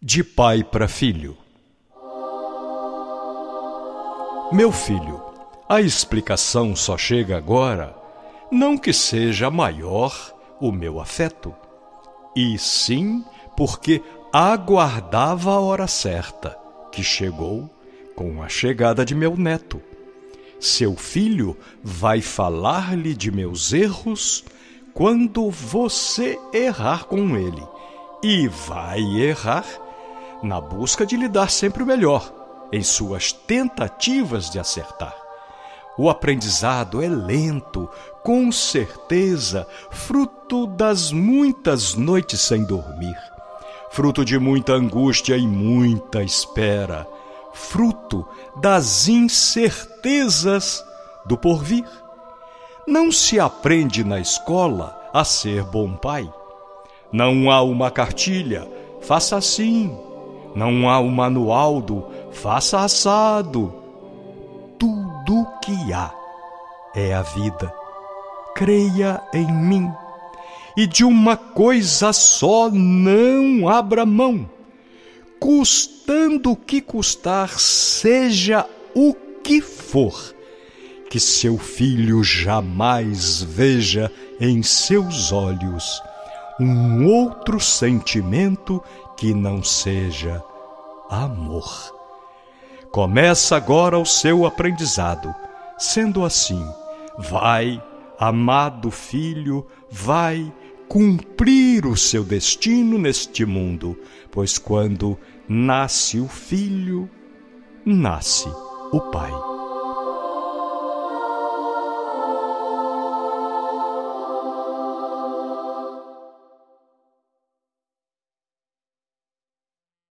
De pai para filho. Meu filho, a explicação só chega agora, não que seja maior o meu afeto, e sim porque aguardava a hora certa, que chegou com a chegada de meu neto. Seu filho vai falar-lhe de meus erros quando você errar com ele, e vai errar na busca de lhe dar sempre o melhor, em suas tentativas de acertar. O aprendizado é lento, com certeza, fruto das muitas noites sem dormir, fruto de muita angústia e muita espera, fruto das incertezas do porvir. Não se aprende na escola a ser bom pai. Não há uma cartilha, faça assim, não há o manual do faça assado. Tudo que há é a vida. Creia em mim. E de uma coisa só não abra mão. Custando o que custar, seja o que for, que seu filho jamais veja em seus olhos um outro sentimento que não seja amor. Começa agora o seu aprendizado. Sendo assim, vai, amado filho, vai cumprir o seu destino neste mundo, pois quando nasce o filho, nasce o pai.